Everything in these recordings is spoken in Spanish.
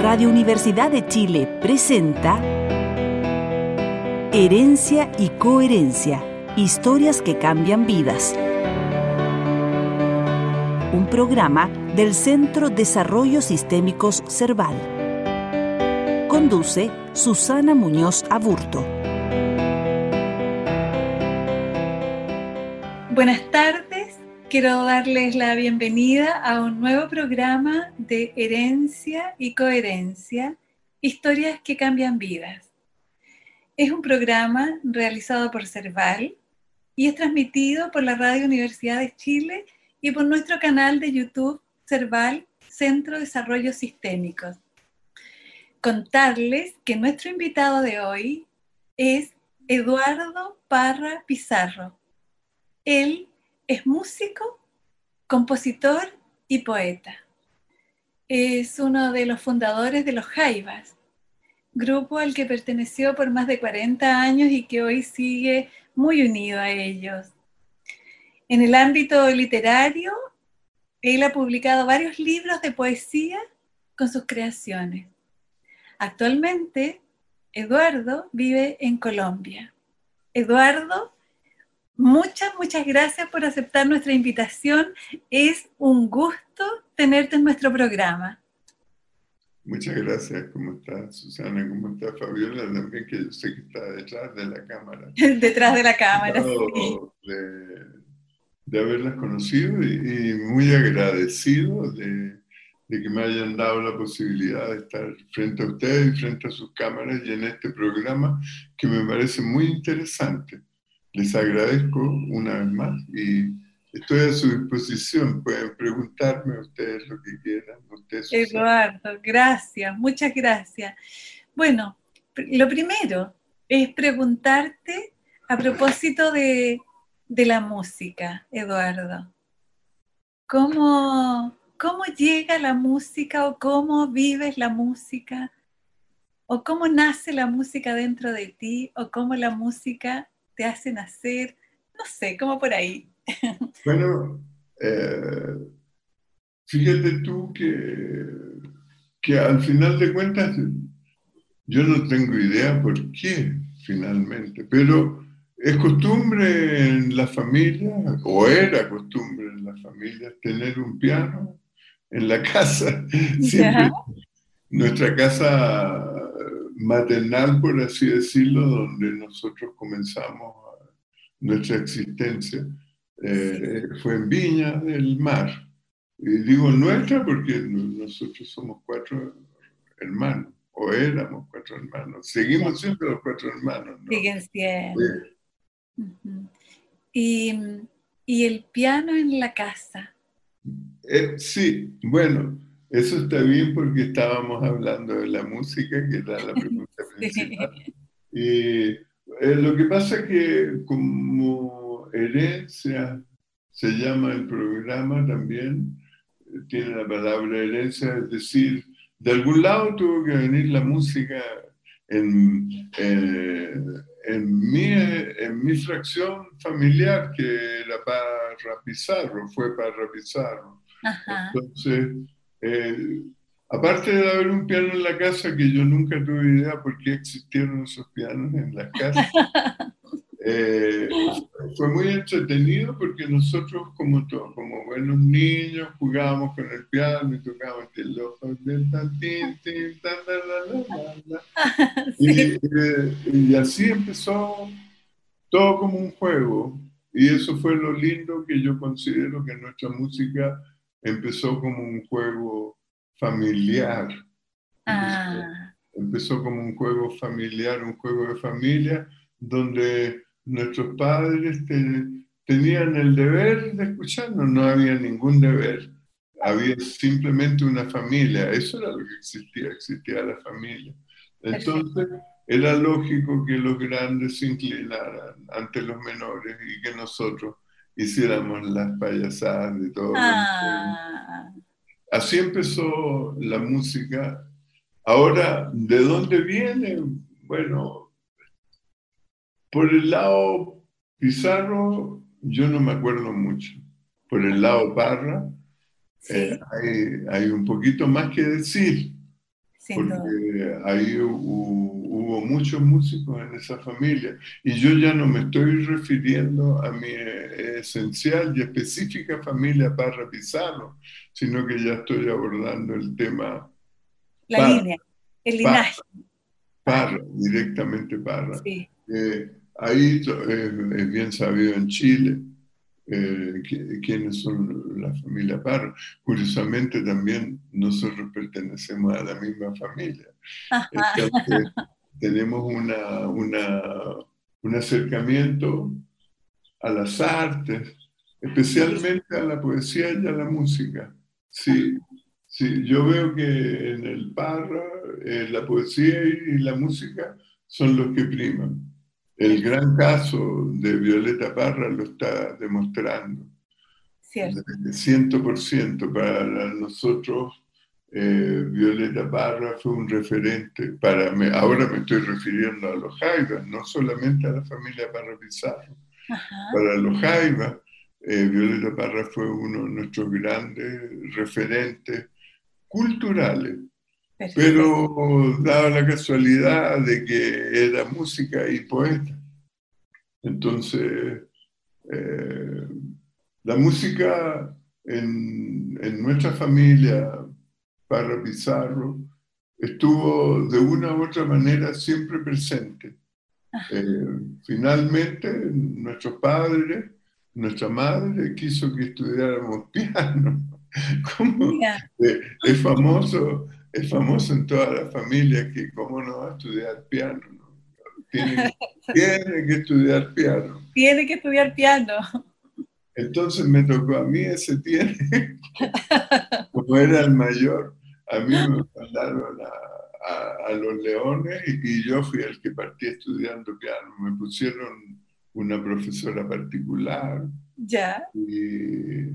Radio Universidad de Chile presenta Herencia y Coherencia, historias que cambian vidas. Un programa del Centro Desarrollo Sistémicos Cerval. Conduce Susana Muñoz Aburto. Buenas tardes, quiero darles la bienvenida a un nuevo programa de Herencia y Coherencia, historias que cambian vidas. Es un programa realizado por Cerval y es transmitido por la Radio Universidad de Chile y por nuestro canal de YouTube Cerval Centro de Desarrollo Sistémicos. Contarles que nuestro invitado de hoy es Eduardo Parra Pizarro. Él es músico, compositor y poeta. Es uno de los fundadores de los Jaivas, grupo al que perteneció por más de 40 años y que hoy sigue muy unido a ellos. En el ámbito literario, él ha publicado varios libros de poesía con sus creaciones. Actualmente, Eduardo vive en Colombia. Eduardo, muchas, muchas gracias por aceptar nuestra invitación. Es un gusto tenerte en nuestro programa. Muchas gracias. ¿Cómo estás, Susana? ¿Cómo está Fabiola? También que yo sé que está detrás de la cámara. detrás de la cámara, sí. De, de haberlas conocido y, muy agradecido de, de, que me hayan dado la posibilidad de estar frente a ustedes y frente a sus cámaras y en este programa que me parece muy interesante. Les agradezco una vez más y estoy a su disposición. Pueden preguntarme ustedes lo que quieran. Eduardo, gracias, muchas gracias. Bueno, lo primero es preguntarte a propósito de de la música, Eduardo. ¿Cómo, ¿Cómo llega la música o cómo vives la música? ¿O cómo nace la música dentro de ti? ¿O cómo la música te hace nacer? No sé, ¿cómo por ahí? Bueno, eh, fíjate tú que, que al final de cuentas yo no tengo idea por qué finalmente, pero es costumbre en la familia, o era costumbre en la familia, tener un piano en la casa. Siempre, nuestra casa maternal, por así decirlo, donde nosotros comenzamos nuestra existencia, eh, fue en Viña del Mar. Y digo nuestra porque nosotros somos cuatro hermanos, o éramos cuatro hermanos. Seguimos siendo los cuatro hermanos. Siguen siendo. y, y, el piano en la casa. Eh, sí, bueno, eso está bien porque estábamos hablando de la música, que era la pregunta principal. Y eh, lo que pasa es que como herencia se llama el programa también, tiene la palabra herencia, es decir, de algún lado tuvo que venir la música en, eh, en mi, en mi fracción familiar, que era para Pizarro, fue para Pizarro. Entonces, eh, aparte de haber un piano en la casa, que yo nunca tuve idea por qué existieron esos pianos en las casas, Eh, fue muy entretenido porque nosotros, como, como buenos niños, jugábamos con el piano y tocábamos el ojo y, así empezó todo como un juego. Y eso fue lo lindo que yo considero que nuestra música empezó como un juego familiar. Ah. empezó como un juego familiar, un juego de familia, donde nuestros padres tenían el deber de escucharnos, no había ningún deber, había simplemente una familia, eso era lo que existía, existía la familia. Entonces era lógico que los grandes se inclinaran ante los menores y que nosotros hiciéramos las payasadas de todo. Ah. Así empezó la música. Ahora, ¿de dónde viene? Bueno, por el lado Pizarro, yo no me acuerdo mucho. Por el lado Parra, eh, hay, un poquito más que decir. porque ahí hubo, muchos músicos en esa familia. Y yo ya no me estoy refiriendo a mi esencial y específica familia Parra Pizarro, sino que ya estoy abordando el tema. La línea, el linaje. Parra, directamente Parra. Eh, ahí es bien sabido en Chile eh, quiénes son la familia Parra. Curiosamente también nosotros pertenecemos a la misma familia. Tenemos una, un acercamiento a las artes, especialmente a la poesía y a la música. Sí, sí yo veo que en el Parra eh, la poesía y la música son los que priman. El gran caso de Violeta Parra lo está demostrando. Cierto. 100% para nosotros, eh, Violeta Parra fue un referente. Para ahora me estoy refiriendo a los Jaivas, no solamente a la familia Parra Pizarro. Para los Jaivas, eh, Violeta Parra fue uno de nuestros grandes referentes culturales. Pero daba la casualidad de que era música y poeta. Entonces, eh, la música en, nuestra familia, Parra Pizarro, estuvo de una u otra manera siempre presente. Eh, finalmente, nuestros padres, nuestra madre quiso que estudiáramos piano. Como es famoso es famoso en toda la familia que cómo no va a estudiar piano. Tiene, que estudiar piano. Tiene que estudiar piano. Entonces me tocó a mí ese tiene. Como era el mayor, a mí me mandaron a, los leones y, yo fui el que partí estudiando piano. Me pusieron una profesora particular. Ya. Y,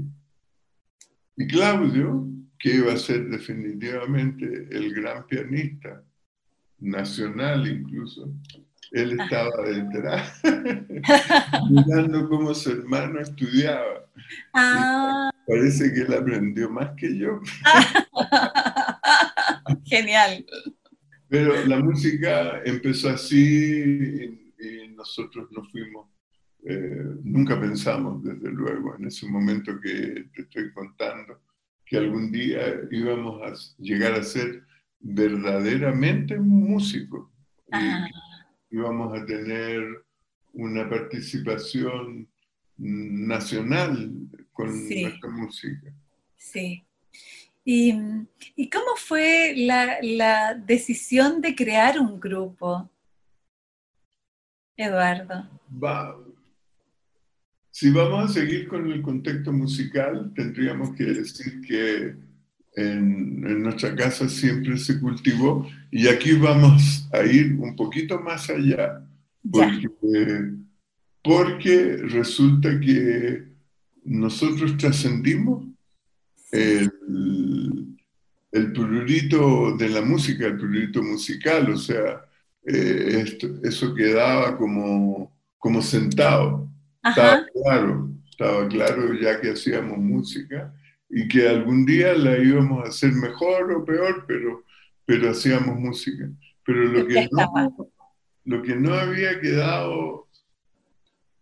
y Claudio, que iba a ser definitivamente el gran pianista, nacional incluso. Él estaba detrás, mirando cómo su hermano estudiaba. Ah. Parece que él aprendió más que yo. Genial. Pero la música empezó así y, nosotros nos fuimos. Eh, nunca pensamos, desde luego, en ese momento que te estoy contando, que algún día íbamos a llegar a ser verdaderamente músicos. Y íbamos a tener una participación nacional con nuestra música. Sí. ¿Y, cómo fue la, la, decisión de crear un grupo, Eduardo? Va, si vamos a seguir con el contexto musical, tendríamos que decir que en, nuestra casa siempre se cultivó y aquí vamos a ir un poquito más allá, porque, porque resulta que nosotros trascendimos el, el prurito de la música, el prurito musical, o sea, eh, esto, eso quedaba como, como sentado. Estaba claro, estaba claro ya que hacíamos música y que algún día la íbamos a hacer mejor o peor, pero, pero hacíamos música. Pero lo que, no, lo que no había quedado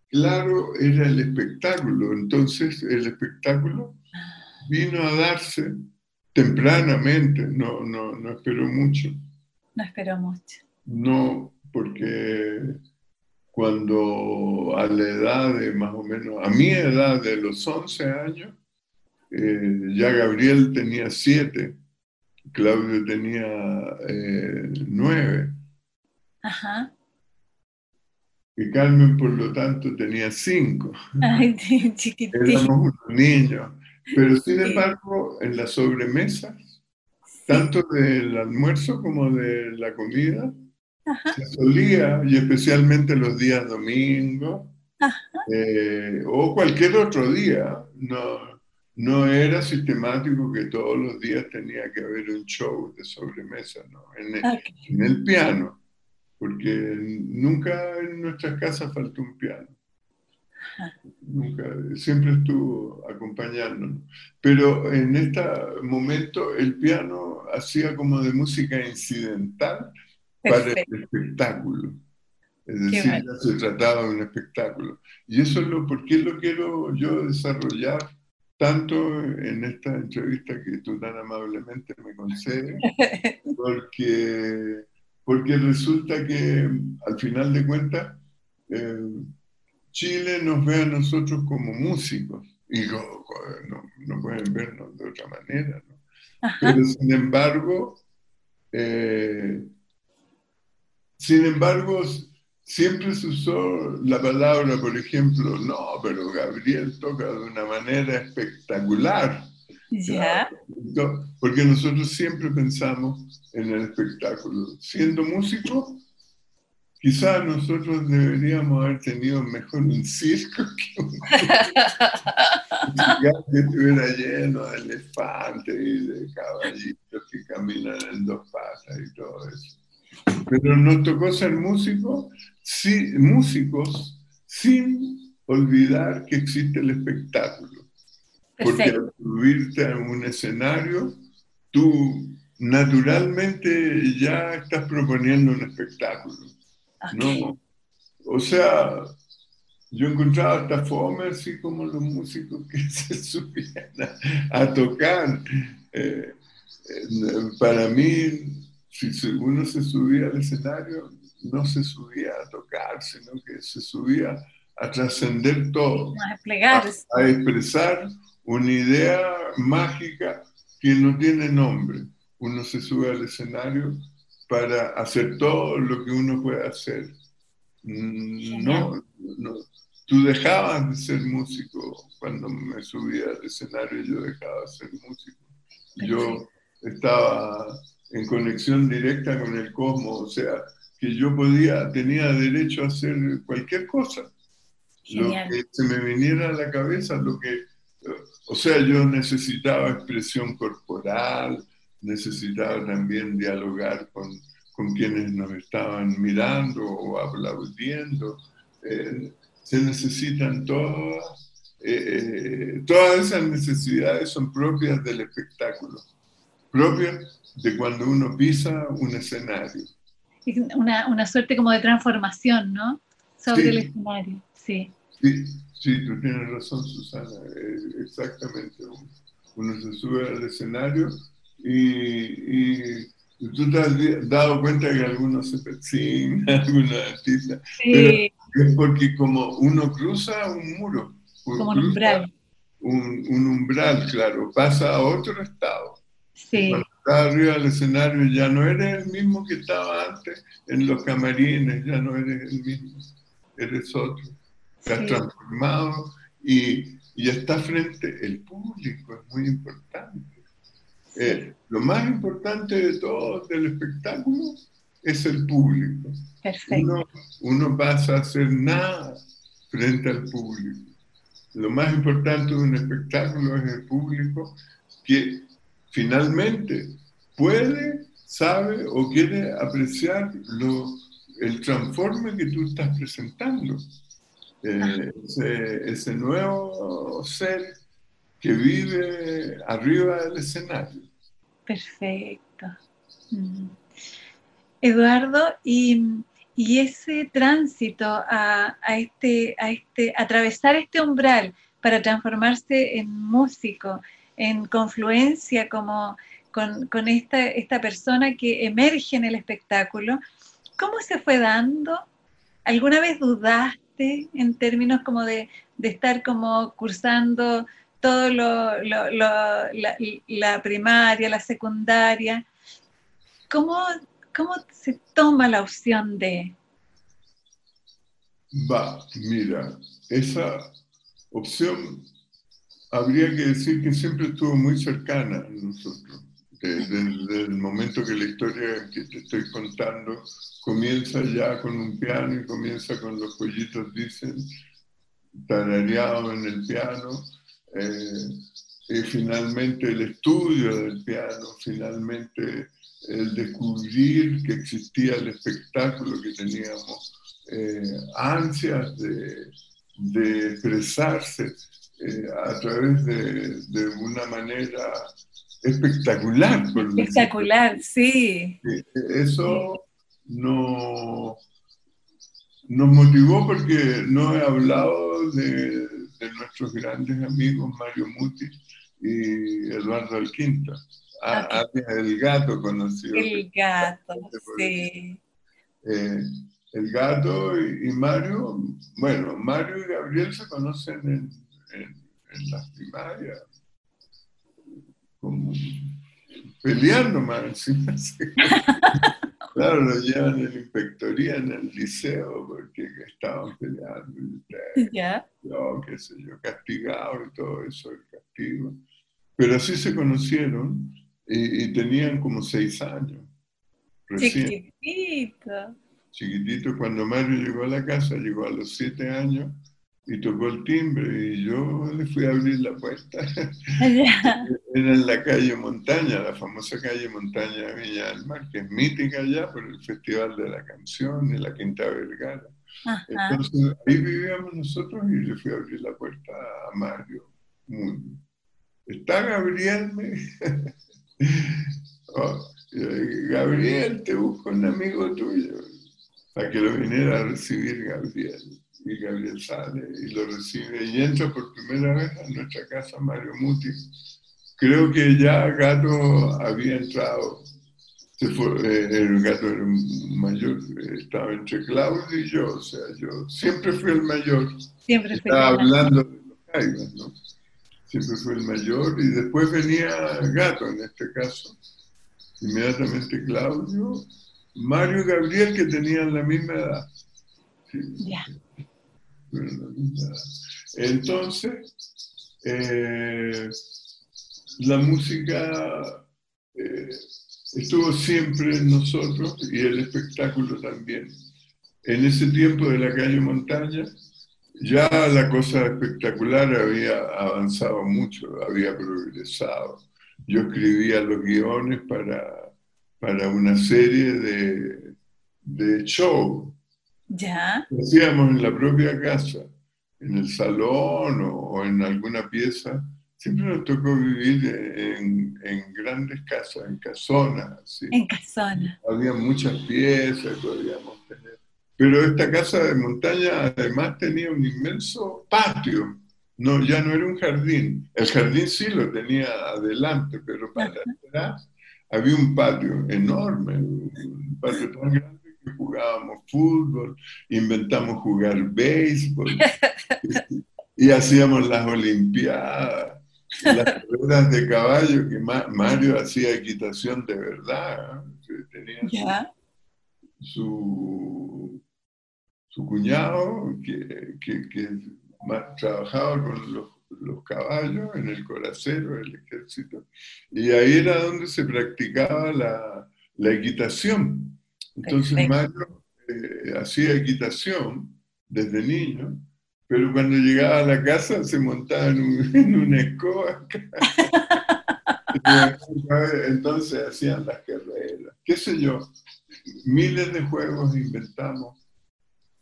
claro era el espectáculo. Entonces el espectáculo vino a darse tempranamente, no, no, no esperó mucho. No esperó mucho. No, porque cuando a la edad de más o menos, a mi edad de los 11 años, eh, ya Gabriel tenía 7, Claudio tenía 9. Eh, Ajá. Y Carmen, por lo tanto, tenía 5. Ay, Éramos unos niños. Pero sin embargo, en las sobremesas, tanto del almuerzo como de la comida, se solía, y especialmente los días domingos, eh, o cualquier otro día, no, no era sistemático que todos los días tenía que haber un show de sobremesa, ¿no? en, el, piano, porque nunca en nuestras casas faltó un piano. Nunca, siempre estuvo acompañándonos. Pero en este momento el piano hacía como de música incidental para el espectáculo. Es decir, ya se trataba de un espectáculo. Y eso es lo, ¿por qué lo quiero yo desarrollar tanto en esta entrevista que tú tan amablemente me concedes? Porque, porque resulta que al final de cuentas eh, Chile nos ve a nosotros como músicos y no, no, pueden vernos de otra manera. ¿no? Pero sin embargo, eh, sin embargo, siempre se usó la palabra, por ejemplo, no, pero Gabriel toca de una manera espectacular. ¿Ya? Porque nosotros siempre pensamos en el espectáculo. Siendo músico, quizás nosotros deberíamos haber tenido mejor un circo que un que estuviera lleno de elefantes y de caballitos que caminan en dos patas y todo eso. Pero nos tocó ser músicos, sí, músicos sin olvidar que existe el espectáculo. Porque al subirte a un escenario, tú naturalmente ya estás proponiendo un espectáculo. ¿No? O sea, yo encontraba hasta fome así como los músicos que se subían a, tocar. Eh, eh, para mí, si uno se subía al escenario, no se subía a tocar, sino que se subía a trascender todo, a, a, expresar una idea mágica que no tiene nombre. Uno se sube al escenario para hacer todo lo que uno puede hacer. Mm, no, no, tú dejabas de ser músico cuando me subía al escenario, yo dejaba de ser músico. Yo estaba en conexión directa con el cosmos, o sea, que yo podía, tenía derecho a hacer cualquier cosa. Lo que se me viniera a la cabeza, lo que, o sea, yo necesitaba expresión corporal, necesitaba también dialogar con, con quienes nos estaban mirando o aplaudiendo. Eh, se necesitan todas, eh, eh, todas esas necesidades son propias del espectáculo, propias de cuando uno pisa un escenario. Una, una suerte como de transformación, ¿no? Sobre el escenario, sí. Sí, sí, tú tienes razón, Susana, exactamente. Uno se sube al escenario y, tú te has dado cuenta que algunos se persiguen, algunos artistas, sí. pero es porque como uno cruza un muro, como un umbral. Un, un, umbral, claro, pasa a otro estado. Sí arriba del escenario ya no eres el mismo que estaba antes en los camarines, ya no eres el mismo, eres otro. Te has transformado y, y está frente el público, es muy importante. Eh, lo más importante de todo del espectáculo es el público. Uno, uno pasa a hacer nada frente al público. Lo más importante de un espectáculo es el público que finalmente puede, sabe o quiere apreciar lo, el transforme que tú estás presentando. Eh, ese, nuevo ser que vive arriba del escenario. Perfecto. Mm. Eduardo, y, y, ese tránsito a, a, este, a este, atravesar este umbral para transformarse en músico, en confluencia como con, con esta, esta persona que emerge en el espectáculo, ¿cómo se fue dando? ¿Alguna vez dudaste en términos como de, de estar como cursando todo lo, lo, la, la, primaria, la secundaria? ¿Cómo, ¿Cómo se toma la opción de...? Va, mira, esa opción habría que decir que siempre estuvo muy cercana a nosotros. Desde, el momento que la historia que te estoy contando comienza ya con un piano y comienza con los pollitos dicen, tarareado en el piano, eh, y finalmente el estudio del piano, finalmente el descubrir que existía el espectáculo que teníamos eh, ansias de, de expresarse eh, a través de, de, una manera espectacular. Espectacular, sí. Eso no, nos motivó porque no he hablado de, nuestros grandes amigos Mario Muti y Eduardo Alquinta. Ah, el gato conocido. El gato, sí. Eh, el gato y, Mario, bueno, Mario y Gabriel se conocen en, en, las primarias, como peleando más encima. Claro, lo llevan en la inspectoría en el liceo porque estaban peleando. ¿Ya? Yo, qué sé yo, castigado y todo eso, el castigo. Pero así se conocieron y, tenían como seis años. Chiquitito. Chiquitito, cuando Mario llegó a la casa, llegó a los siete años y tocó el timbre y yo le fui a abrir la puerta. Era en la calle Montaña, la famosa calle Montaña de Viña del Mar, que es mítica allá por el Festival de la Canción y la Quinta Vergara. Entonces ahí vivíamos nosotros y le fui a abrir la puerta a Mario. ¿Está Gabriel? Oh, Gabriel, te busco un amigo tuyo para que lo viniera a recibir Gabriel y Gabriel sale y lo recibe y entra por primera vez a nuestra casa Mario Muti. Creo que ya Gato había entrado, eh, el gato era mayor, estaba entre Claudio y yo, o sea, yo siempre fui el mayor. Siempre fui Estaba hablando de los Jaivas, ¿no? Siempre fui el mayor y después venía Gato en este caso. Inmediatamente Claudio, Mario y Gabriel que tenían la misma edad. Ya. Entonces, eh, la música eh, estuvo siempre en nosotros y el espectáculo también. En ese tiempo de la calle Montaña, ya la cosa espectacular había avanzado mucho, había progresado. Yo escribía los guiones para, para una serie de, de show ya. hacíamos en la propia casa, en el salón o, en alguna pieza. Siempre nos tocó vivir en, grandes casas, en casonas. En casonas. Había muchas piezas, podíamos tener. Pero esta casa de montaña además tenía un inmenso patio. No, ya no era un jardín. El jardín sí lo tenía adelante, pero para atrás había un patio enorme, un patio tan grande jugábamos fútbol, inventamos jugar béisbol y, hacíamos las olimpiadas, las carreras de caballo, que Mario hacía equitación de verdad, tenía su, su, cuñado que, trabajaba con los, caballos en el coracero del ejército, y ahí era donde se practicaba la, la equitación. Entonces Mario eh, hacía equitación desde niño, pero cuando llegaba a la casa se montaba en, un, una escoba. Entonces hacían las carreras, qué sé yo, miles de juegos inventamos,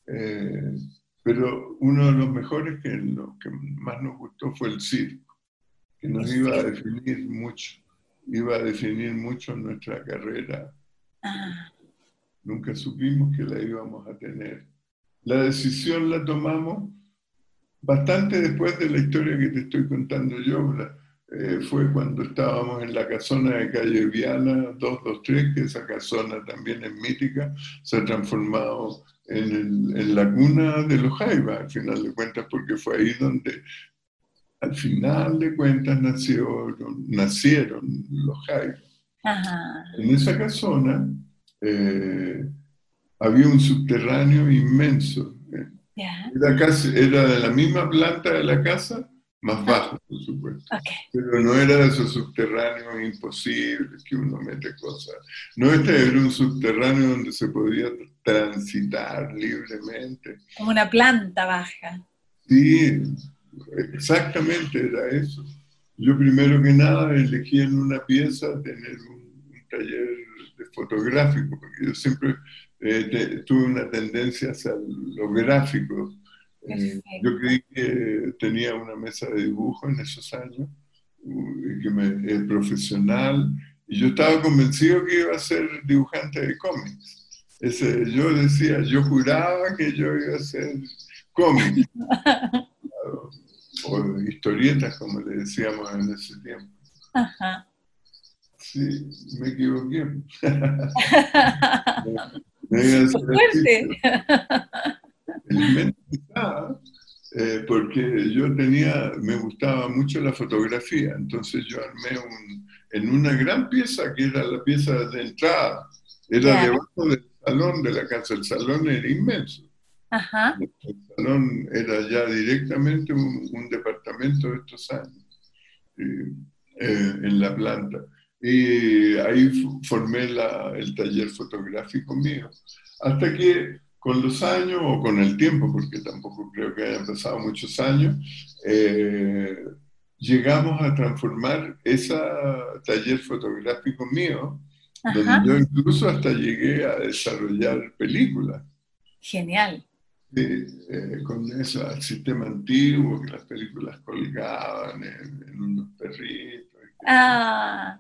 eh, pero uno de los mejores que, lo que más nos gustó fue el circo, que nos iba a definir mucho, iba a definir mucho nuestra carrera. Ah nunca supimos que la íbamos a tener. La decisión la tomamos bastante después de la historia que te estoy contando yo. Eh, fue cuando estábamos en la casona de calle Viana 223, que esa casona también es mítica, se ha transformado en, la cuna de los Jaivas, al final de cuentas, porque fue ahí donde al final de cuentas nacieron, nacieron los Jaivas. En esa casona eh, había un subterráneo inmenso. Era, casi, era de la misma planta de la casa, más ah. bajo, por supuesto. Pero no era de esos subterráneos imposibles que uno mete cosas. No, este era un subterráneo donde se podía transitar libremente. Como una planta baja. Sí, exactamente era eso. Yo primero que nada elegí en una pieza tener un taller fotográfico, porque yo siempre eh, tuve una tendencia hacia lo gráfico. Eh, yo creí que tenía una mesa de dibujo en esos años, que me, es profesional, y yo estaba convencido que iba a ser dibujante de cómics. Ese, yo decía, yo juraba que yo iba a ser cómics, o historietas, como le decíamos en ese tiempo. Ajá. Sí, me equivoqué. me, fuerte. Eh, porque yo tenía, me gustaba mucho la fotografía, entonces yo armé un, en una gran pieza que era la pieza de entrada, era debajo del salón de la casa, el salón era inmenso. Ajá. El salón era ya directamente un, departamento de estos años eh, en la planta. Y ahí formé la, el taller fotográfico mío. Hasta que con los años o con el tiempo, porque tampoco creo que hayan pasado muchos años, eh, llegamos a transformar ese taller fotográfico mío, donde yo incluso hasta llegué a desarrollar películas. Genial. Eh, con ese sistema antiguo que las películas colgaban en, unos perritos. Ah.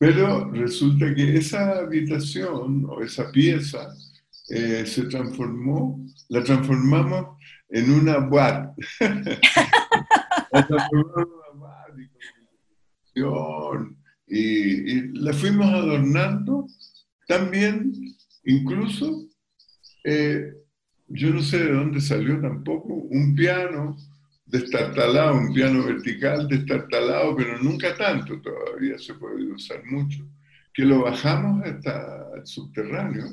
Pero resulta que esa habitación o esa pieza eh, se transformó, la transformamos en una boat. la transformamos en una boat y, la fuimos adornando también, incluso, eh, yo no sé de dónde salió tampoco, un piano destartalado, un piano vertical destartalado, pero nunca tanto, todavía se puede usar mucho, que lo bajamos hasta el subterráneo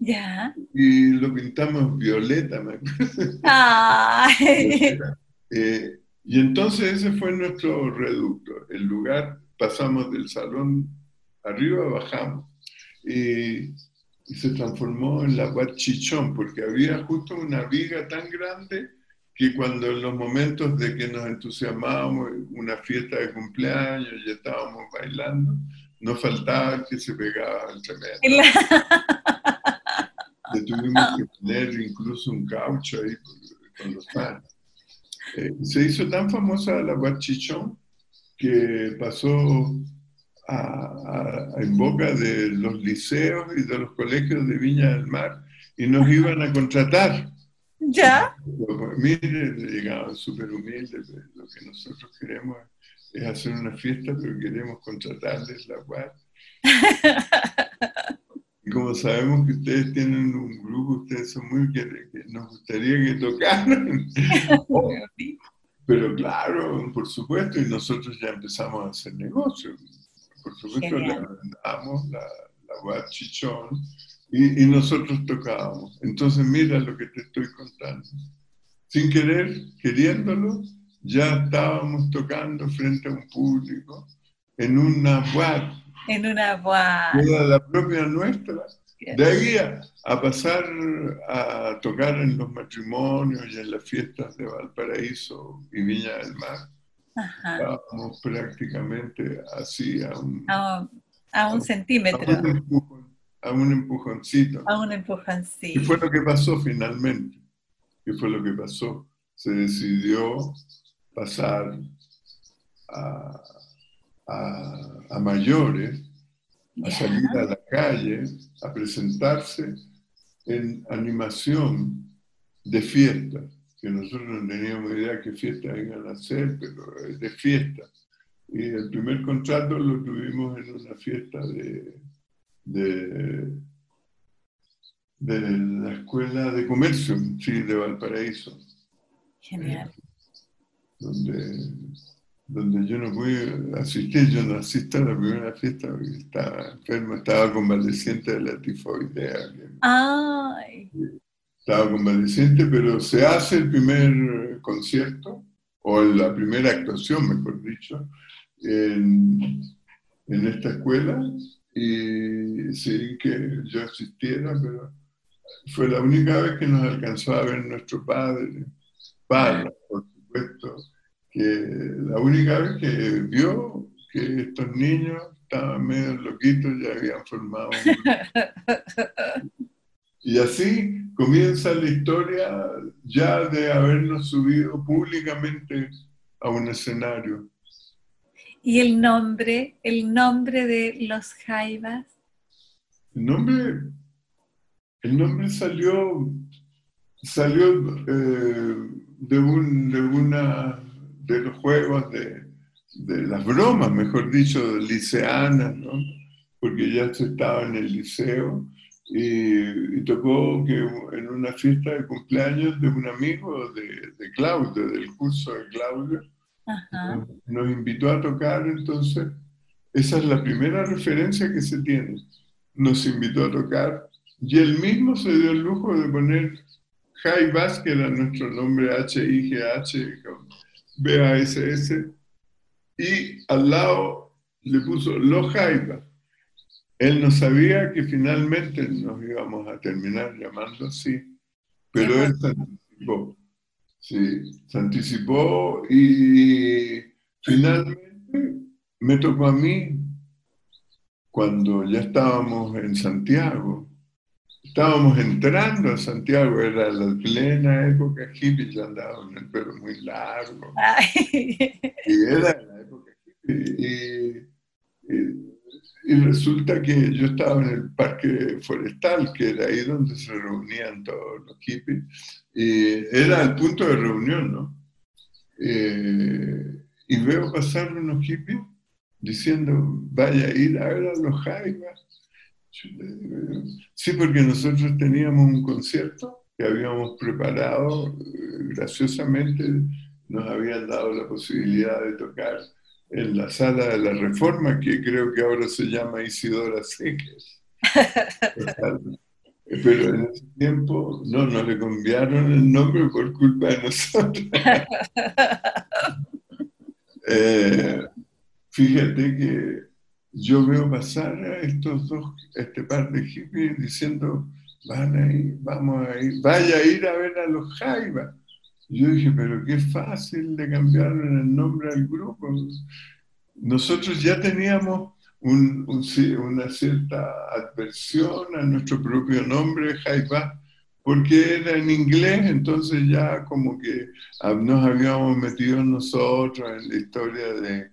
ya. Y lo pintamos violeta, me eh, y entonces ese fue nuestro reducto. El lugar, pasamos del salón arriba, bajamos. Y, se transformó en la Chichón, porque había justo una viga tan grande que cuando en los momentos de que nos entusiasmábamos, una fiesta de cumpleaños, y estábamos bailando, no faltaba que se pegaba el tremendo. le tuvimos que poner incluso un caucho ahí con, los panes. Eh, se hizo tan famosa la guachichón que pasó a, en boca de los liceos y de los colegios de Viña del Mar y nos iban a contratar. ¿Ya? Mire, llegaban súper humildes, lo que nosotros queremos es hacer una fiesta, pero queremos contratarles la guat. como sabemos que ustedes tienen un grupo, ustedes son muy que, nos gustaría que tocaran. Pero claro, por supuesto, y nosotros ya empezamos a hacer negocio. Por supuesto, le vendamos la, la chichón y, y, nosotros tocábamos. Entonces, mira lo que te estoy contando. Sin querer, queriéndolo, ya estábamos tocando frente a un público en una web en una boa. Era la propia nuestra. De ahí a, pasar a tocar en los matrimonios y en las fiestas de Valparaíso y Viña del Mar. Estábamos prácticamente así a un, a un, centímetro. A un, empujoncito. A un empujoncito. ¿Qué fue lo que pasó finalmente? ¿Qué fue lo que pasó? Se decidió pasar a, a, mayores a salir a la calle, a presentarse en animación de fiesta, que nosotros no teníamos idea qué fiesta iban a hacer, pero de fiesta. Y el primer contrato lo tuvimos en una fiesta de, de, de la Escuela de Comercio, sí, de Valparaíso. Genial. donde donde yo no pude asistir, yo no asisto a la primera fiesta porque estaba enfermo, estaba convaleciente de la tifoidea. Ay. Estaba convaleciente, pero se hace el primer concierto, o la primera actuación, mejor dicho, en, en esta escuela, y sin que yo asistiera, pero fue la única vez que nos alcanzó a ver nuestro padre, padre, por supuesto, que la única vez que vio que estos niños estaban medio loquitos, ya habían formado Y así comienza la historia ya de habernos subido públicamente a un escenario. ¿Y el nombre, el nombre de los Jaivas? El nombre, el nombre salió, salió eh, de, un, de una de los juegos de, de las bromas, mejor dicho, liceanas, ¿no? Porque ya se estaba en el liceo y, tocó que en una fiesta de cumpleaños de un amigo de, de Claudio, del curso de Claudio, nos, invitó a tocar, entonces esa es la primera referencia que se tiene. Nos invitó a tocar y él mismo se dio el lujo de poner Jai Bass, que era nuestro nombre H-I-G-H, B-A-S-S, y al lado le puso Los Jaivas. Él no sabía que finalmente nos íbamos a terminar llamando así, pero él se anticipó. Sí, se anticipó y finalmente me tocó a mí cuando ya estábamos en Santiago. Estábamos entrando a Santiago, era la plena época hippie, ya andaba con el pelo muy largo. Y era la época hippie. y y resulta que yo estaba en el parque forestal, que era ahí donde se reunían todos los hippies, y era el punto de reunión, ¿no? Eh, y veo pasar unos hippies diciendo, vaya a ir a ver a los jaivas. Sí, porque nosotros teníamos un concierto que habíamos preparado, eh, graciosamente nos habían dado la posibilidad de tocar en la sala de la Reforma, que creo que ahora se llama Isidora Seques. Pero en ese tiempo no, no le cambiaron el nombre por culpa de nosotros. Eh, fíjate que yo veo pasar a estos dos, este par de hippies diciendo, van a ir, vamos a ir, vaya a ir a ver a los Jaivas yo dije, pero qué fácil de cambiar el nombre al grupo. Nosotros ya teníamos una cierta adversión a nuestro propio nombre, Jaiba, porque era en inglés, entonces ya como que nos habíamos metido nosotros en la historia de,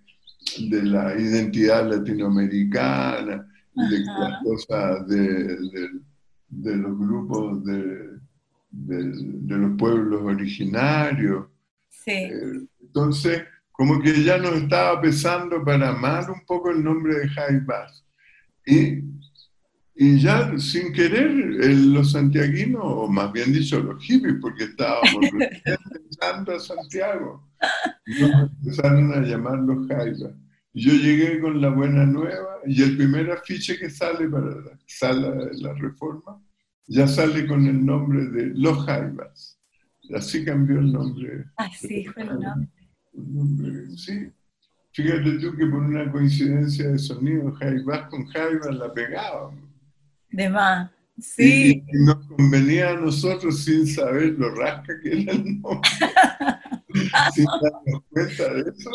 de la identidad latinoamericana, de las cosas de, de los grupos de, de, los pueblos originarios. Eh, entonces, como que ya nos estaba pesando para amar un poco el nombre de Bass. Y, y ya sin querer, los santiaguinos, o más bien dicho, los hippies, porque estábamos pensando a Santiago, nos empezaron a llamar los Jaivas. Yo llegué con la buena nueva y el primer afiche que sale para la sala de la reforma ya sale con el nombre de Los Jaivas. Así cambió el nombre. Así fue el nombre. Sí. Fíjate tú que por una coincidencia de sonido, Jaivas con Jaivas la pegaban. De más. Sí. Y, nos convenía a nosotros sin saber lo rasca que era el nombre. sin darnos cuenta de eso,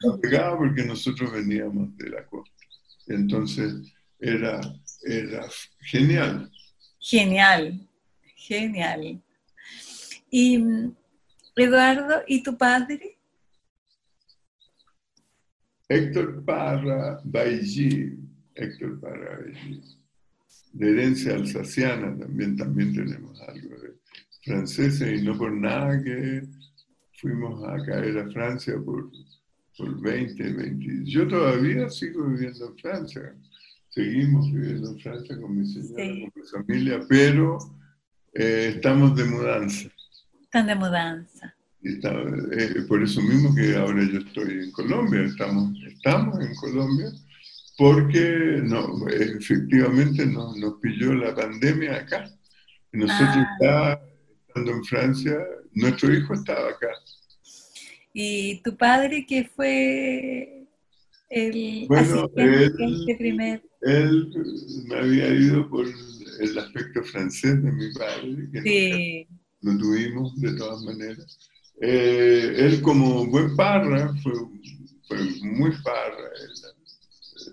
la pegaba porque nosotros veníamos de la costa. Entonces era, era genial. Genial, genial. Y Eduardo, ¿y tu padre? Héctor Parra Bailly, Héctor Parra Bailly, de herencia alsaciana también, también tenemos algo de francesa y no por nada que fuimos a caer a Francia por, por 20, 20. Yo todavía sigo viviendo en Francia seguimos viviendo en Francia con mi señora, con mi familia, pero eh, estamos de mudanza. Están de mudanza. Eh, por eso mismo que ahora yo estoy en Colombia, estamos, estamos en Colombia, porque no, efectivamente nos, nos pilló la pandemia acá. nosotros ah. estando en Francia, nuestro hijo estaba acá. ¿Y tu padre qué fue el bueno, este primer él me había ido por el aspecto francés de mi padre, que lo tuvimos de todas maneras. Eh, él como buen parra, fue, muy parra,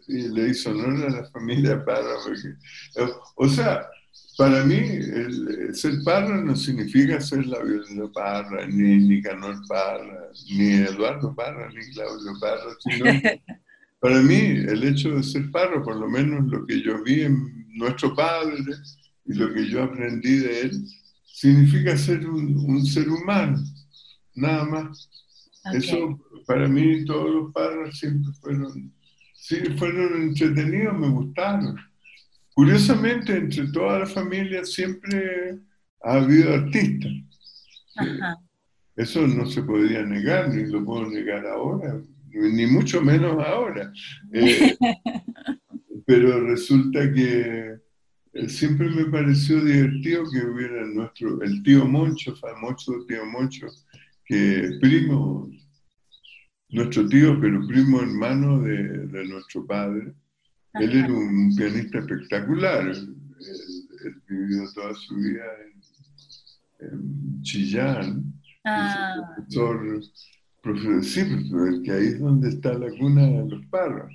y le hizo honor a la familia parra, o sea, para mí, el, ser Parra no significa ser la Violeta Parra, ni Nicanor Parra, ni Eduardo Parra, ni Claudio Parra, sino para mí el hecho de ser Parra, por lo menos lo que yo vi en nuestro padre y lo que yo aprendí de él, significa ser un, ser humano, nada más. Eso para mí todos los Parras siempre fueron, sí, fueron entretenidos, me gustaron. Curiosamente, entre toda la familia siempre ha habido artistas. Eso no se podía negar, ni lo puedo negar ahora, ni mucho menos ahora. Eh, pero resulta que eh, siempre me pareció divertido que hubiera nuestro, el tío Moncho, famoso tío Moncho, primo, nuestro tío, pero primo hermano de, de nuestro padre, él era un pianista espectacular. Él, vivió toda su vida en, Chillán. Ah. Profesor, profesor, sí, que ahí es donde está la cuna de los parras.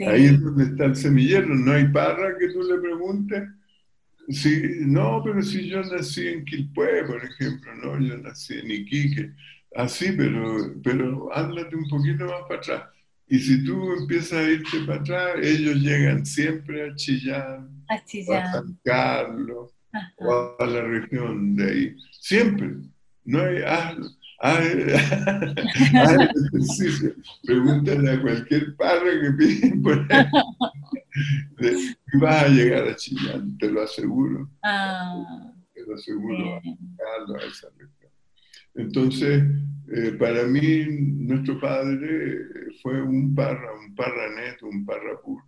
Ahí es donde está el semillero. No hay parra que tú le preguntes. Sí, no, pero si yo nací en Quilpué, por ejemplo, no, yo nací en Iquique. Así, pero, pero ándate un poquito más para atrás. Y si tú empiezas a irte para atrás, ellos llegan siempre a Chillán, a, San Carlos, o a la región de ahí. Siempre. No hay, haz, ejercicio. Pregúntale a cualquier padre que pide por ahí. Vas a llegar a Chillán, te lo aseguro. Ah, te lo aseguro a Carlos, a esa región. Entonces, eh, para mí, nuestro padre fue un parra, un parra neto, un parra puro.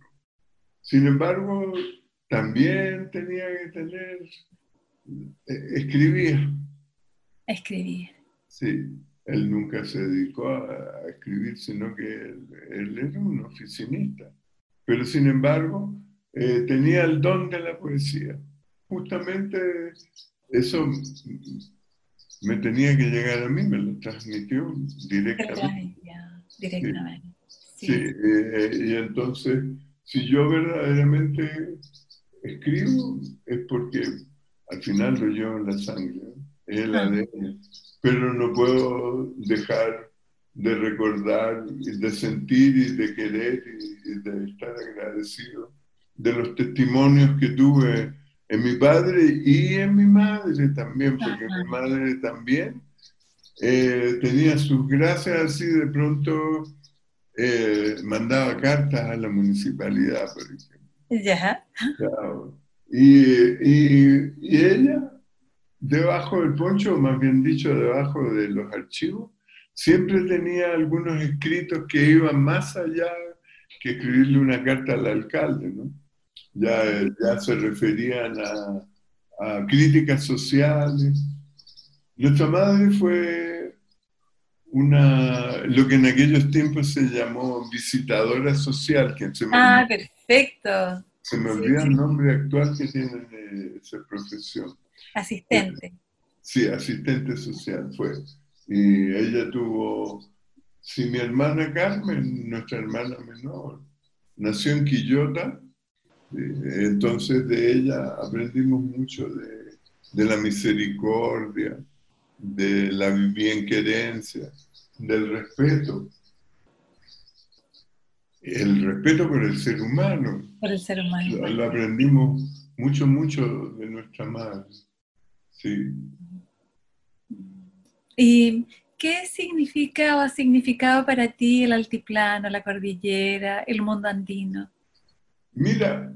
Sin embargo, también tenía que tener, eh, escribía. Escribía. Sí, él nunca se dedicó a, escribir, sino que él, era un oficinista. Pero sin embargo, eh, tenía el don de la poesía. Justamente eso me tenía que llegar a mí, me lo transmitió directamente. directamente. Sí, eh, y entonces, si yo verdaderamente escribo, es porque al final lo llevo en la sangre, es el ADN. Pero no puedo dejar de recordar, y de sentir y de querer y de estar agradecido de los testimonios que tuve en mi padre y en mi madre también, porque mi madre también eh, tenía sus gracias así, de pronto eh, mandaba cartas a la municipalidad, por ejemplo. Ya. Y, y, y, ella, debajo del poncho, más bien dicho, debajo de los archivos, siempre tenía algunos escritos que iban más allá que escribirle una carta al alcalde, ¿no? Ya, ya se referían a, críticas sociales. Nuestra madre fue una, lo que en aquellos tiempos se llamó visitadora social. Que se ah, perfecto. Se me olvida el nombre actual que tiene esa profesión. Asistente. Sí, asistente social fue. Y ella tuvo, si mi hermana Carmen, nuestra hermana menor, nació en Quillota, entonces de ella aprendimos mucho de, la misericordia, de la bienquerencia, del respeto. El respeto por el ser humano. Por el ser humano. Lo, aprendimos mucho, mucho de nuestra madre. Sí. ¿Y qué significa o ha significado para ti el altiplano, la cordillera, el mundo andino? Mira,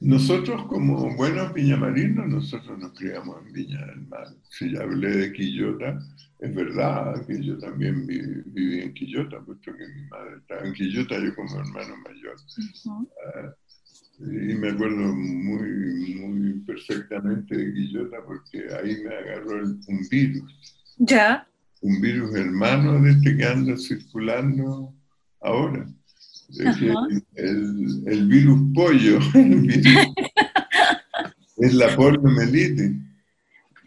nosotros como buenos viñamarinos, nosotros nos criamos en Viña del Mar. Si ya hablé de Quillota, es verdad que yo también viví, en Quillota, puesto que mi madre estaba en Quillota, yo como hermano mayor. Ah, y me acuerdo muy, muy perfectamente de Quillota porque ahí me agarró un virus. ¿Ya? Un virus hermano de este que anda circulando ahora el, el, virus pollo es la poliomielitis.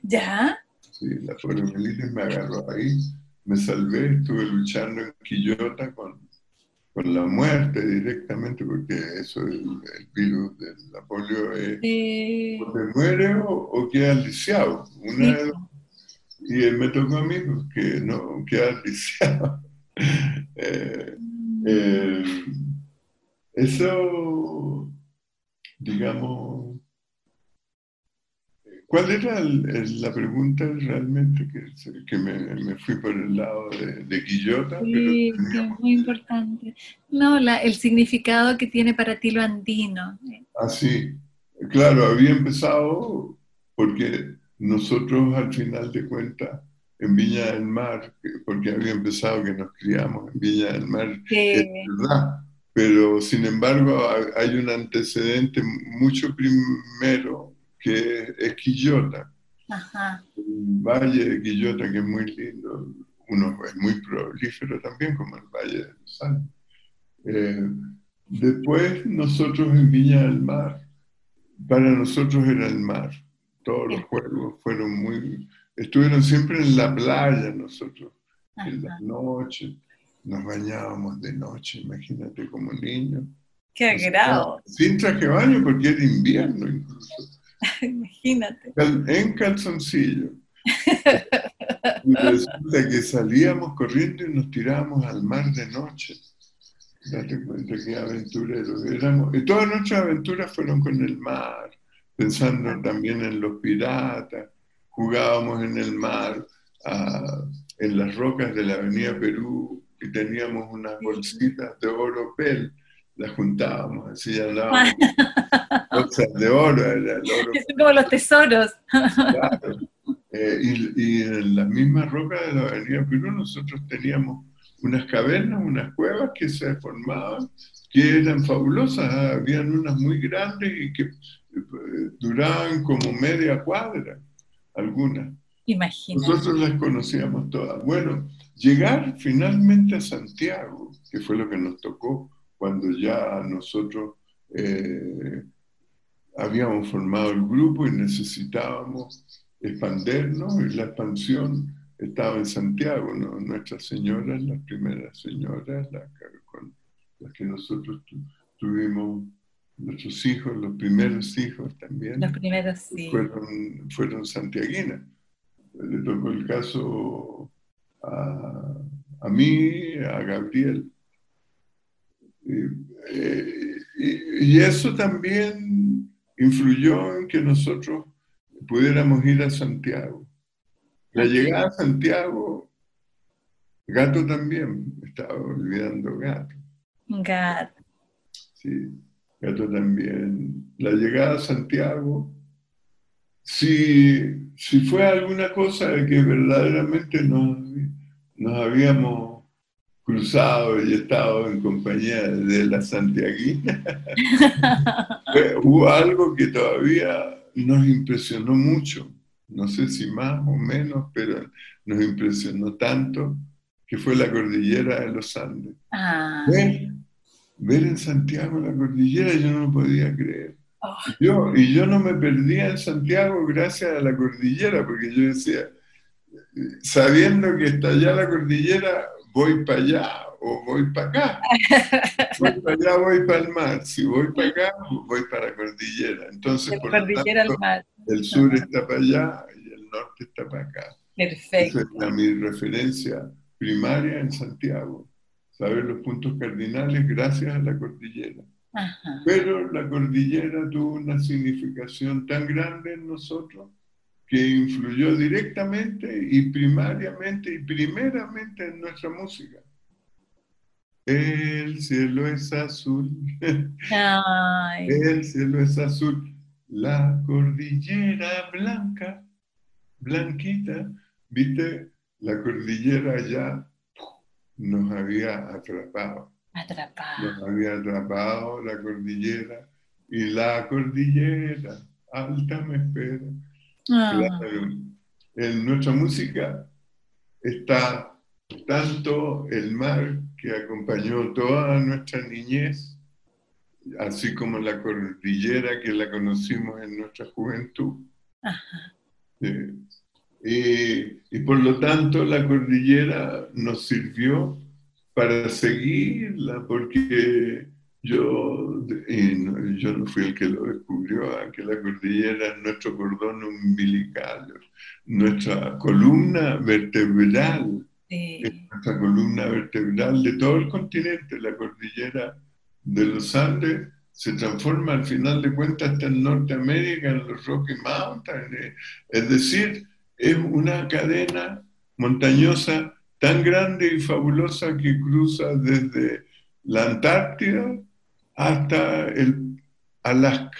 ¿Ya? Sí, la poliomielitis me agarró ahí, me salvé, estuve luchando en Quillota con, con la muerte directamente, porque eso es el, virus de la polio es, o te muere o, queda lisiado. Una y me tocó a mí porque pues, no queda lisiado. Eh, eh, eso, digamos, ¿cuál era la pregunta realmente que, me, fui por el lado de, de Quillota? Sí, muy importante. No, el significado que tiene para ti lo andino. Ah, sí. Claro, había empezado porque nosotros al final de cuentas en Viña del Mar, porque había empezado que nos criamos en Viña del Mar, es verdad, pero sin embargo hay un antecedente mucho primero que es Quillota. Ajá. El valle de Quillota, que es muy lindo, uno es muy prolífero también, como el Valle de Sal. Eh, después nosotros en Viña del Mar, para nosotros era el mar, todos los juegos fueron muy, estuvieron siempre en la playa nosotros, en la noche, nos bañábamos de noche, imagínate como niños. ¡Qué grado! Sin traje de baño porque era invierno incluso. imagínate. En calzoncillo. y resulta que salíamos corriendo y nos tirábamos al mar de noche. Date cuenta que aventureros éramos. Y todas nuestras aventuras fueron con el mar, pensando también en los piratas, jugábamos en el mar, en las rocas de la Avenida Perú, y teníamos unas bolsitas de oro pel, las juntábamos, así andábamos. bolsas de oro, era el oro. Son como los tesoros. Claro. Eh, y, y, en las mismas rocas de la Avenida Perú nosotros teníamos unas cavernas, unas cuevas que se formaban, que eran fabulosas, habían unas muy grandes y que duraban como media cuadra, algunas. Imagínate. Nosotros las conocíamos todas. Bueno, llegar finalmente a Santiago, que fue lo que nos tocó cuando ya nosotros eh, habíamos formado el grupo y necesitábamos expandernos, y la expansión estaba en Santiago, ¿no? nuestras señoras, las primeras señoras, las, con las que nosotros tuvimos nuestros hijos, los primeros hijos también. Los primeros, sí. Fueron, fueron santiaguinas. Le tocó el caso a, a mí, a Gabriel. Y, eso también influyó en que nosotros pudiéramos ir a Santiago. La llegada a Santiago, Gato también, estaba olvidando Gato. Gato. Sí esto también. La llegada a Santiago, si, si fue alguna cosa de que verdaderamente nos, nos habíamos cruzado y estado en compañía de la santiaguina, hubo algo que todavía nos impresionó mucho, no sé si más o menos, pero nos impresionó tanto, que fue la cordillera de los Andes. Ah ver en Santiago la cordillera, yo no lo podía creer. Oh. Yo, y yo no me perdía en Santiago gracias a la cordillera, porque yo decía, sabiendo que está allá la cordillera, voy para allá o voy para acá. Voy para allá, voy para el mar. Si voy para acá, voy para la cordillera. Entonces, por cordillera tanto, mar. el sur está para allá y el norte está para acá. Perfecto. Esa es mi referencia primaria en Santiago saber los puntos cardinales gracias a la cordillera. Pero la cordillera tuvo una significación tan grande en nosotros que influyó directamente y primariamente y primeramente en nuestra música. El cielo es azul. El cielo es azul. La cordillera blanca, blanquita. ¿Viste? La cordillera allá nos había atrapado. Atrapado. Nos había atrapado la cordillera y la cordillera alta me espera. Ah. En nuestra música está tanto el mar que acompañó toda nuestra niñez, así como la cordillera que la conocimos en nuestra juventud. Ajá. Y, por lo tanto la cordillera nos sirvió para seguirla, porque yo, yo no fui el que lo descubrió, que la cordillera es nuestro cordón umbilical, nuestra columna vertebral, nuestra columna vertebral de todo el continente, la cordillera de los Andes se transforma al final de cuentas hasta en Norteamérica, en los Rocky Mountains, eh, es decir, es una cadena montañosa tan grande y fabulosa que cruza desde la Antártida hasta el Alaska.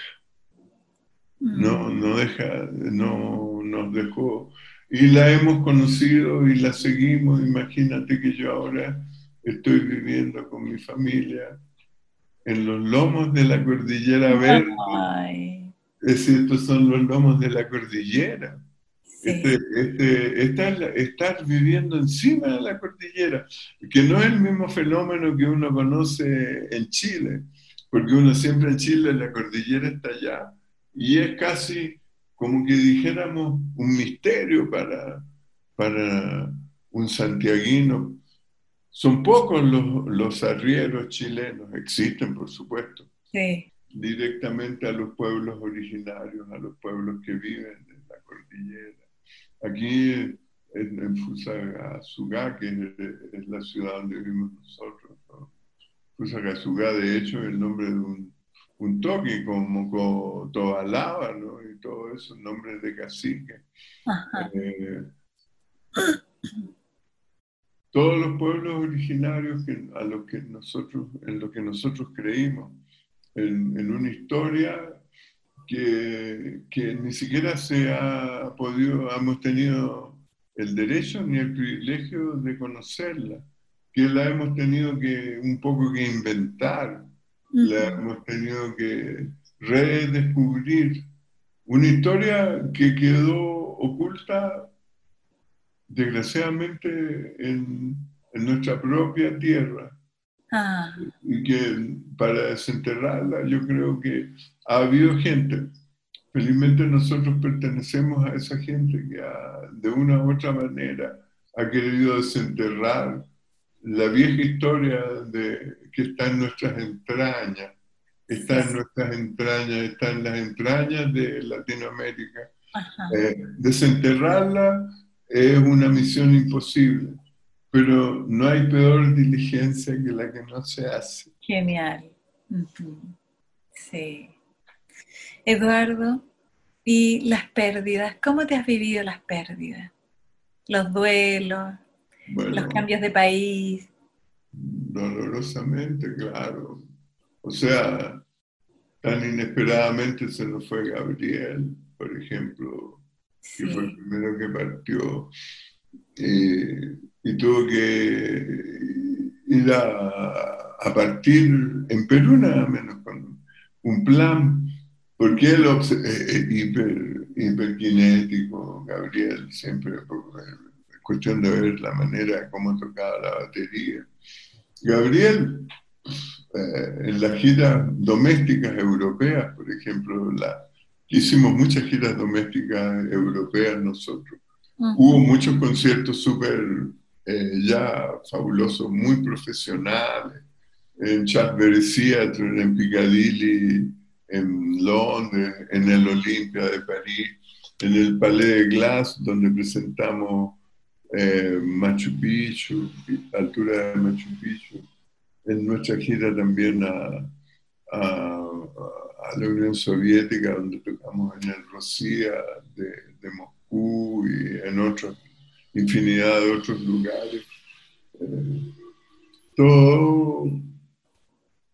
No, mm. no, deja, no nos dejó. Y la hemos conocido y la seguimos. Imagínate que yo ahora estoy viviendo con mi familia en los lomos de la cordillera verde. Es estos son los lomos de la cordillera. Este, este, estar, viviendo encima de la cordillera, que no es el mismo fenómeno que uno conoce en Chile, porque uno siempre en Chile, la cordillera está allá, y es casi como que dijéramos un misterio para, para un santiaguino. Son pocos los, los arrieros chilenos, existen por supuesto, directamente a los pueblos originarios, a los pueblos que viven en la cordillera. Aquí en, en Fusagasugá, que es, la ciudad donde vivimos nosotros, Fusagasugá, de hecho, es el nombre de un, un toque como Tobalaba, ¿no? Y todo eso, nombres de cacique. Eh, todos los pueblos originarios a los que nosotros, en lo que nosotros creímos, en, en una historia que, ni siquiera se ha podido, hemos tenido el derecho ni el privilegio de conocerla, que la hemos tenido que un poco que inventar, la hemos tenido que redescubrir. Una historia que quedó oculta, desgraciadamente, en, en nuestra propia tierra. Ah. Y que para desenterrarla yo creo que ha habido gente, felizmente nosotros pertenecemos a esa gente que de una u otra manera ha querido desenterrar la vieja historia de, que está en nuestras entrañas, está en nuestras entrañas, está en las entrañas de Latinoamérica. Eh, desenterrarla es una misión imposible pero no hay peor diligencia que la que no se hace. Genial. Sí. Eduardo, ¿y las pérdidas? ¿Cómo te has vivido las pérdidas? Los duelos, los cambios de país. Dolorosamente, claro. O sea, tan inesperadamente se nos fue Gabriel, por ejemplo, que fue el primero que partió. Eh, y tuvo que ir a, partir en Perú nada menos con un plan, porque él es eh, hiper, hiperkinético, Gabriel, siempre es cuestión de ver la manera como tocaba la batería. Gabriel, eh, en las giras domésticas europeas, por ejemplo, la, hicimos muchas giras domésticas europeas nosotros. Hubo muchos conciertos súper eh, ya fabulosos, muy profesionales, en Chatsbury Theatre, en Piccadilly, en Londres, en el Olympia de París, en el Palais de Glass, donde presentamos eh, Machu Picchu, altura de Machu Picchu, en nuestra gira también a, a, la Unión Soviética, donde tocamos en el Rosía de, de Moscú y en otros infinidad de otros lugares. Eh, todo,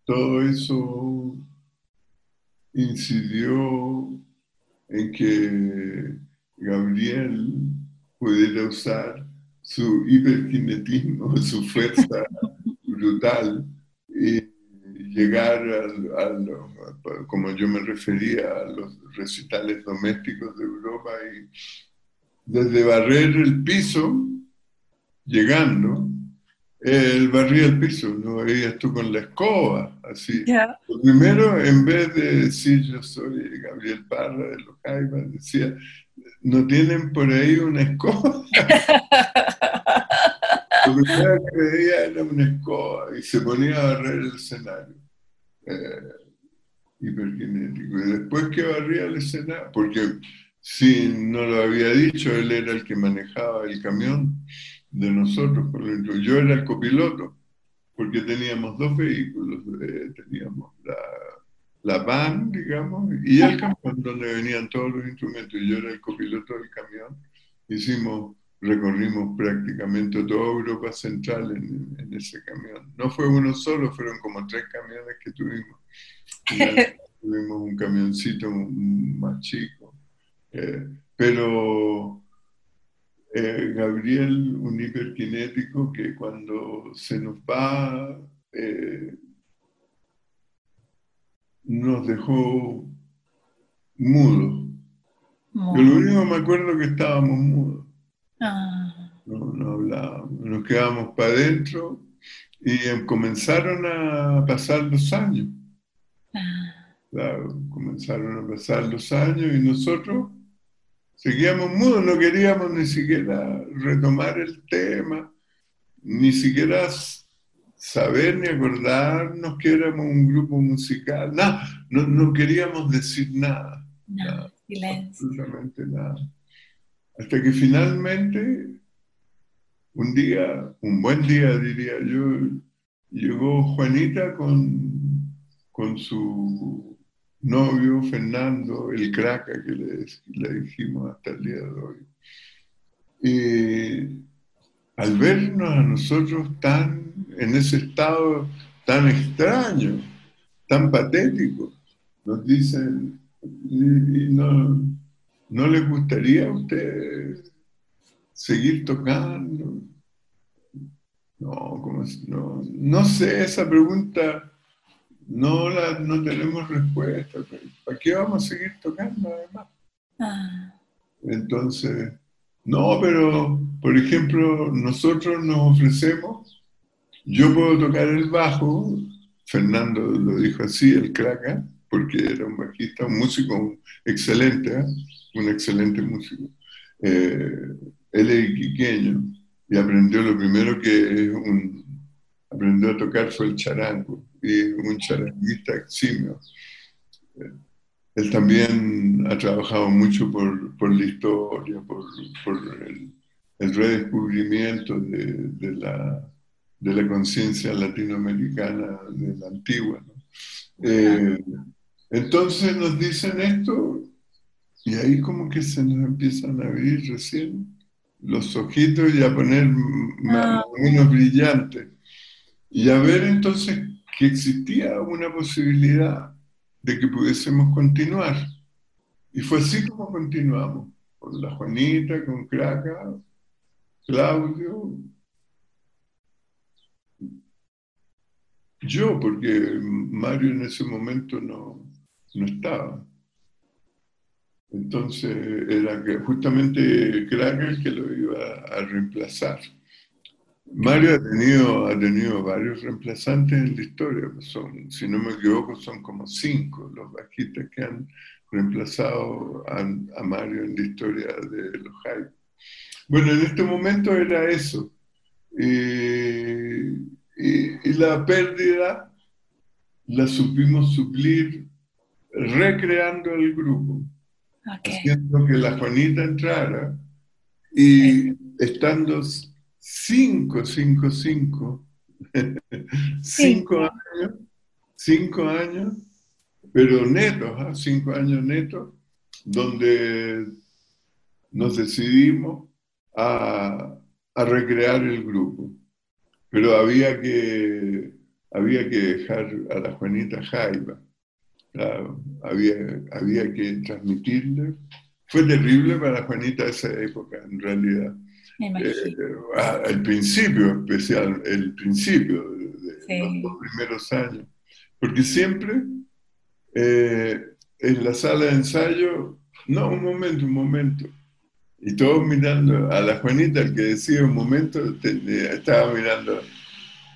todo eso incidió en que Gabriel pudiera usar su hiperkinetismo, su fuerza brutal y llegar a, como yo me refería, a los recitales domésticos de Europa y desde barrer el piso, llegando, él barría el piso, no veías tú con la escoba, así. primero, en vez de decir yo soy Gabriel Parra de los Caibas, decía, ¿no tienen por ahí una escoba? Lo primero que veía era una escoba y se ponía a barrer el escenario. Eh, hiperkinético. Y después que barría el escenario, porque si no lo había dicho, él era el que manejaba el camión de nosotros, por ejemplo. Yo era el copiloto, porque teníamos dos vehículos, eh, teníamos la, la, van, digamos, y el camión donde venían todos los instrumentos, y yo era el copiloto del camión. Hicimos, recorrimos prácticamente toda Europa Central en, en ese camión. No fue uno solo, fueron como tres camiones que tuvimos. tuvimos un camioncito más chico. Eh, pero eh, Gabriel, un hiperkinético que cuando se nos va, eh, nos dejó mudos. Yo lo único que me acuerdo que estábamos mudos. Ah. No, no hablábamos, nos quedábamos para adentro y comenzaron a pasar los años. Ah. Claro, comenzaron a pasar los años y nosotros Seguíamos mudos, no queríamos ni siquiera retomar el tema, ni siquiera saber ni acordarnos que éramos un grupo musical, no, no, queríamos decir nada. nada, Absolutamente nada. Hasta que finalmente, un día, un buen día diría yo, llegó Juanita con, con su novio Fernando, el craca que le, dijimos hasta el día de hoy. Y al vernos a nosotros tan en ese estado tan extraño, tan patético, nos dicen, no, ¿no le gustaría a usted seguir tocando? No, no, no sé, esa pregunta no, la, no tenemos respuesta. ¿Para qué vamos a seguir tocando además? Ah. Entonces, no, pero por ejemplo, nosotros nos ofrecemos, yo puedo tocar el bajo, Fernando lo dijo así, el crack, porque era un bajista, un músico excelente, ¿eh? un excelente músico. Eh, él es iquiqueño y aprendió lo primero que un, aprendió a tocar fue el charango y un charanguista eximio. Él también ha trabajado mucho por, por la historia, por, por el, el, redescubrimiento de, de, la, de la conciencia latinoamericana de la antigua. Eh, entonces nos dicen esto y ahí como que se nos empiezan a abrir recién los ojitos y a poner ah. unos brillantes. Y a ver entonces que existía una posibilidad de que pudiésemos continuar. Y fue así como continuamos, con la Juanita, con Craca, Claudio, yo, porque Mario en ese momento no, no estaba. Entonces era justamente Craca el que lo iba a reemplazar. Mario ha tenido, ha tenido varios reemplazantes en la historia, son, si no me equivoco, son como cinco los bajistas que han reemplazado a, Mario en la historia de los Hype. Bueno, en este momento era eso. Y, la pérdida la supimos suplir recreando el grupo, haciendo que la Juanita entrara y estando 5, 5, 5, 5 años, 5 años, pero netos, 5 ¿ah? años netos, donde nos decidimos a, a, recrear el grupo. Pero había que, había que dejar a la Juanita Jaiba, había, había que transmitirle. Fue terrible para Juanita esa época, en realidad eh, al principio, especial, el principio de, los primeros años. Porque siempre eh, en la sala de ensayo, no, un momento, un momento. Y todos mirando a la Juanita, el que decía un momento, estaba mirando.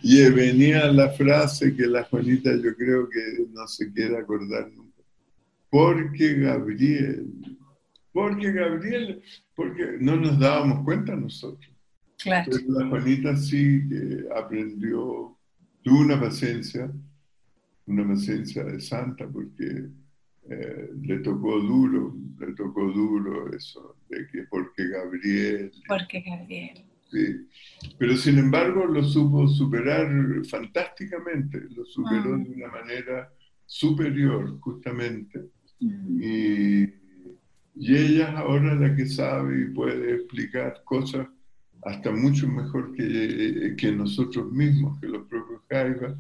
Y venía la frase que la Juanita yo creo que no se quiere acordar nunca. Porque Gabriel, porque Gabriel, porque no nos dábamos cuenta nosotros. Claro. Pero la Juanita sí que aprendió, tuvo una paciencia, una paciencia de santa, porque eh, le tocó duro, le tocó duro eso, de que porque Gabriel. Porque Gabriel. Sí. Pero sin embargo lo supo superar fantásticamente, lo superó Ah. de una manera superior, justamente. Mm. Y, y ella es ahora la que sabe y puede explicar cosas hasta mucho mejor que, que nosotros mismos, que los propios Jaivas,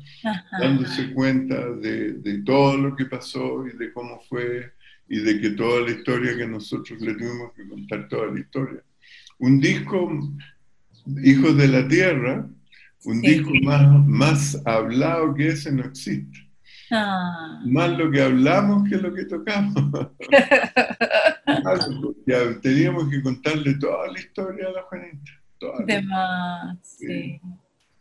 dándose cuenta de, de todo lo que pasó y de cómo fue y de que toda la historia que nosotros le tuvimos que contar toda la historia. Un disco, Hijos de la Tierra, un Sí. disco más, más hablado que ese no existe. Ah. Más lo que hablamos que lo que tocamos. Porque teníamos que contarle toda la historia a la Juanita. toda De más, sí. Sí.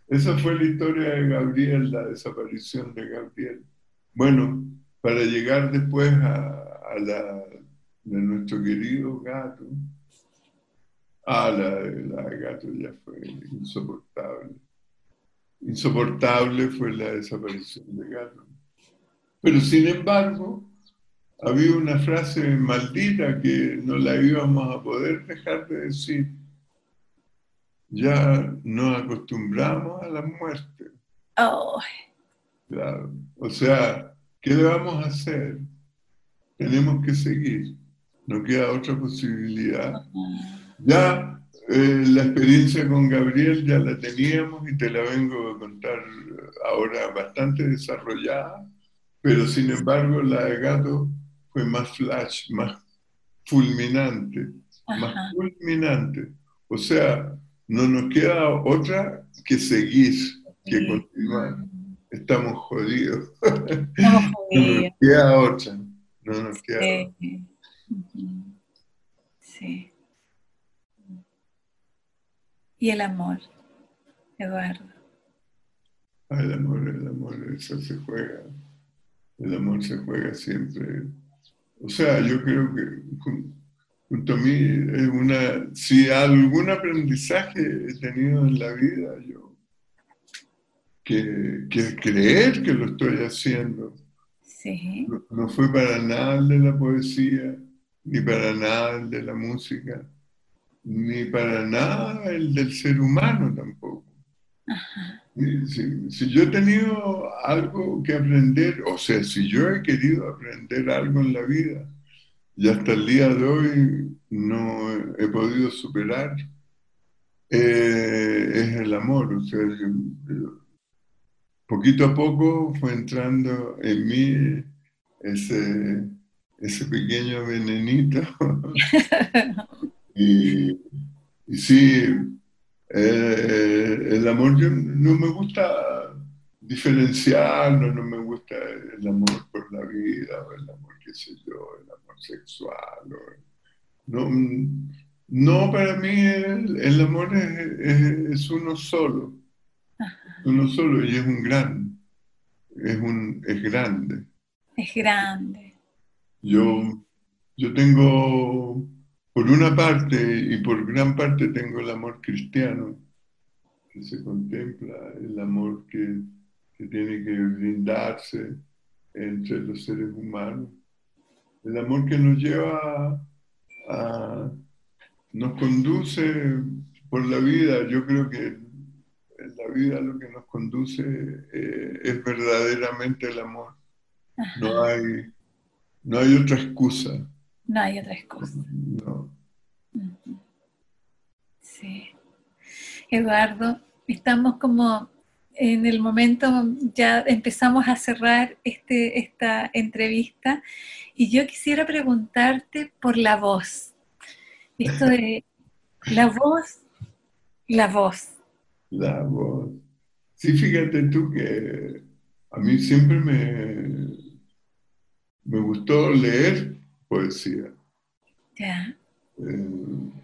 Esa fue la historia de Gabriel, la desaparición de Gabriel. Bueno, para llegar después a, a la de nuestro querido gato. Ah, la, la de gato ya fue insoportable. Insoportable fue la desaparición de gato. Pero sin embargo, había una frase maldita que no la íbamos a poder dejar de decir. Ya nos acostumbramos a la muerte. Oh, Claro. O sea, ¿qué le vamos a hacer? Tenemos que seguir. No queda otra posibilidad. Ya eh, la experiencia con Gabriel ya la teníamos y te la vengo a contar ahora bastante desarrollada, pero sin embargo la de Gato fue más flash, más fulminante, más fulminante. O sea, no nos queda otra que seguir, que continuar. Estamos jodidos. Estamos No nos jodidos. queda otra. No nos queda otra. Sí. Ujú. Sí. Y el amor, Eduardo. Ah, El amor, el amor, eso se juega. El amor se juega siempre. O sea, yo creo que jun- junto a mí es una, si algún aprendizaje he tenido en la vida, yo, que, que creer que lo estoy haciendo. Sí. No, no fue para nada el de la poesía, ni para nada el de la música, ni para nada el del ser humano tampoco. Ajá. Si, si yo he tenido algo que aprender, o sea, si yo he querido aprender algo en la vida y hasta el día de hoy no he podido superar, eh, es el amor. O sea, yo- yo- poquito a poco fue entrando en mí ese, ese pequeño venenito. y, y sí, eh, el amor, yo no me gusta diferenciarlo, no me gusta el amor por la vida, o el amor, qué sé yo, el amor sexual. o- no, no, para mí el, el amor es, es- es uno solo, uno solo y es un gran, es, un, es grande. Es grande. Yo, yo tengo, por una parte y por gran parte tengo el amor cristiano, que se contempla, el amor que, que tiene que brindarse entre los seres humanos, el amor que nos lleva a, a- nos conduce por la vida. Yo creo que en la vida lo que nos conduce eh, es verdaderamente el amor. No hay, no hay otra excusa. No hay otra excusa. No. Sí. Eduardo, estamos como en el momento, ya empezamos a cerrar este, esta entrevista y yo quisiera preguntarte por la voz. Esto de la voz, la voz. La voz. Sí, fíjate tú que a mí siempre me, me gustó leer poesía. Ya. Eh,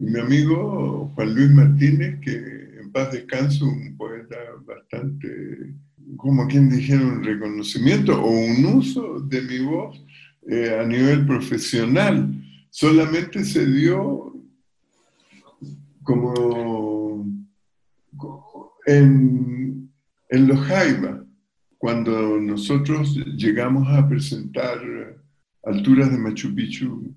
mi amigo Juan Luis Martínez, que en paz descanse, un poeta bastante, como quien dijera, un reconocimiento o un uso de mi voz eh, a nivel profesional. Solamente se dio como en, en los Jaivas, cuando nosotros llegamos a presentar alturas de Machu Picchu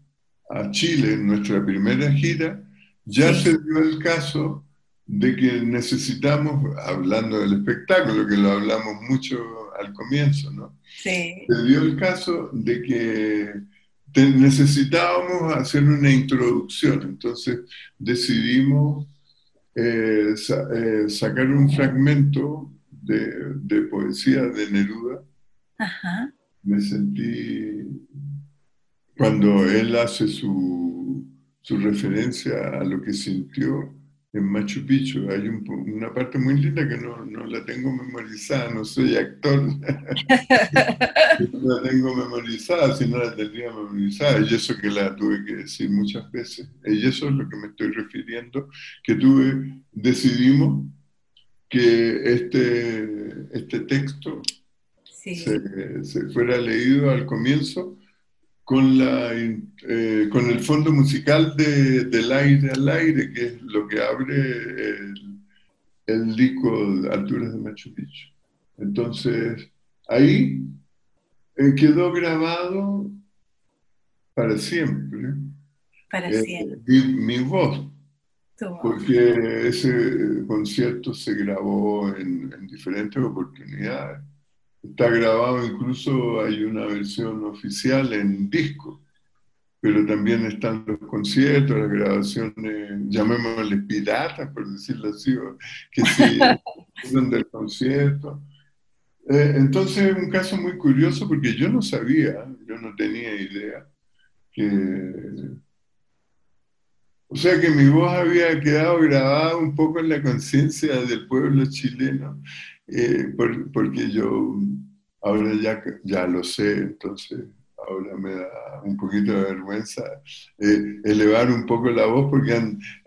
a Chile en nuestra primera gira, ya se dio el caso de que necesitamos, hablando del espectáculo, que lo hablamos mucho al comienzo, ¿no? Sí. Se dio el caso de que necesitábamos hacer una introducción, entonces decidimos eh, eh, sacar un fragmento de, de, poesía de Neruda. Ajá. Me sentí, cuando él hace su, su referencia a lo que sintió, en Machu Picchu. Hay una parte muy linda que no, no, la tengo memorizada, no soy actor, no la tengo memorizada, si no la tendría memorizada, y eso que la tuve que decir muchas veces, y eso es lo que me estoy refiriendo, que tuve, decidimos que este, este texto se, se fuera leído al comienzo con, la, eh, con el fondo musical de, del aire al aire, que es lo que abre el, el disco de Alturas de Machu Picchu. Entonces, ahí eh, quedó grabado para siempre. Para eh, siempre. Mi, voz. Porque ese concierto se grabó en, en diferentes oportunidades. Está grabado, incluso hay una versión oficial en disco, pero también están los conciertos, las grabaciones, llamémosle piratas, por decirlo así, que sí, son del concierto. Eh, entonces es un caso muy curioso porque yo no sabía, yo no tenía idea que... O sea que mi voz había quedado grabada un poco en la conciencia del pueblo chileno eh, porque yo ahora ya, ya lo sé, entonces ahora me da un poquito de vergüenza eh, elevar un poco la voz, porque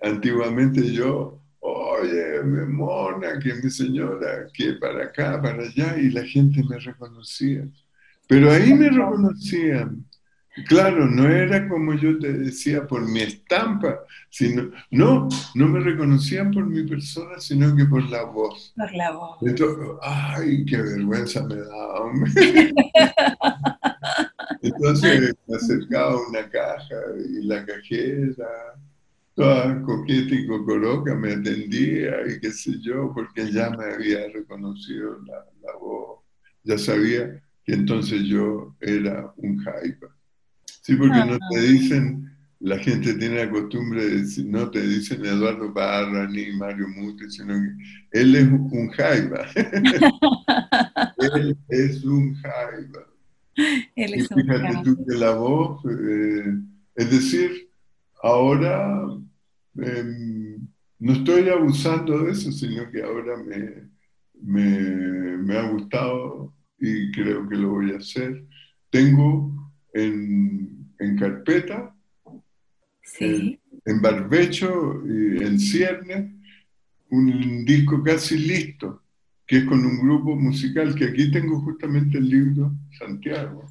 antiguamente yo, oye, mi mona, que mi señora, que para acá, para allá, y la gente me reconocía. Pero ahí me reconocían, Claro, no era como yo te decía por mi estampa, sino, no, no me reconocían por mi persona, sino que por la voz. Por la voz. Entonces, ay, qué vergüenza me da, hombre. Entonces me acercaba a una caja y la cajera, toda coqueta y cocoroca, me atendía y qué sé yo, porque ya me había reconocido la, la voz, ya sabía que entonces yo era un jaipa. Sí, porque no te dicen, la gente tiene la costumbre de decir, no te dicen Eduardo Barra ni Mario Mute, sino que él es un jaiba. él es un jaiba. Él es y fíjate tú que la voz, eh, es decir, ahora em, no estoy abusando de eso, sino que ahora me, me, me ha gustado y creo que lo voy a hacer. Tengo en en carpeta, en, barbecho y en cierne, un disco casi listo, que es con un grupo musical, que aquí tengo justamente el libro Santiago.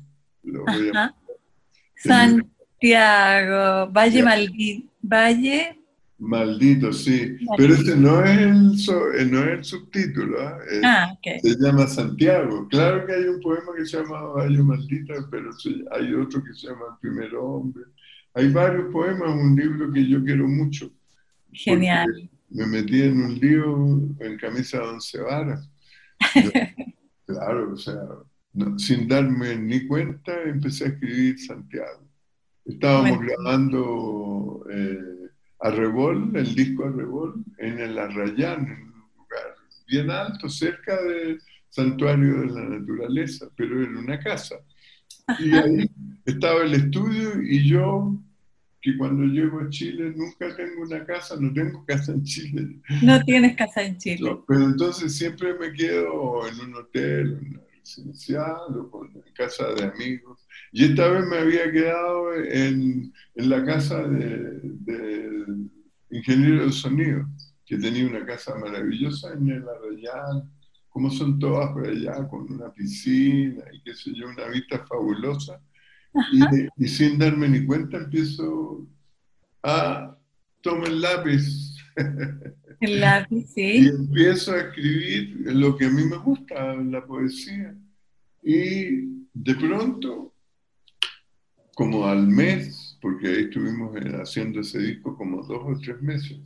Santiago, Valle Maldito, Valle Maldito, sí. Pero ese no es el, eh, no es el subtítulo. ¿ah? ah, Se llama Santiago. Claro que hay un poema que se llama Valle Maldita, pero hay otro que se llama El primer hombre. Hay varios poemas, un libro que yo quiero mucho. Genial. Me metí en un lío en camisa de once varas. claro, o sea, sin darme ni cuenta, empecé a escribir Santiago. Estábamos grabando... Eh, Arrebol, el disco Arrebol, en el Arrayán, en un lugar bien alto, cerca del santuario de la naturaleza, pero en una casa. Y ahí estaba el estudio y yo, que cuando llego a Chile nunca tengo una casa, no tengo casa en Chile. No tienes casa en Chile. pero entonces siempre me quedo en un hotel, en una residencial o en casa de amigos. Y esta vez me había quedado en, en la casa del ingeniero de sonido, que tenía una casa maravillosa en el Arrayán, como son todas por allá, con una piscina y qué sé yo, una vista fabulosa. Y, sin darme ni cuenta empiezo a tomar el lápiz El lápiz, sí. Y empiezo a escribir lo que a mí me gusta, la poesía. Y de pronto, como al mes, porque ahí estuvimos haciendo ese disco como dos o tres meses,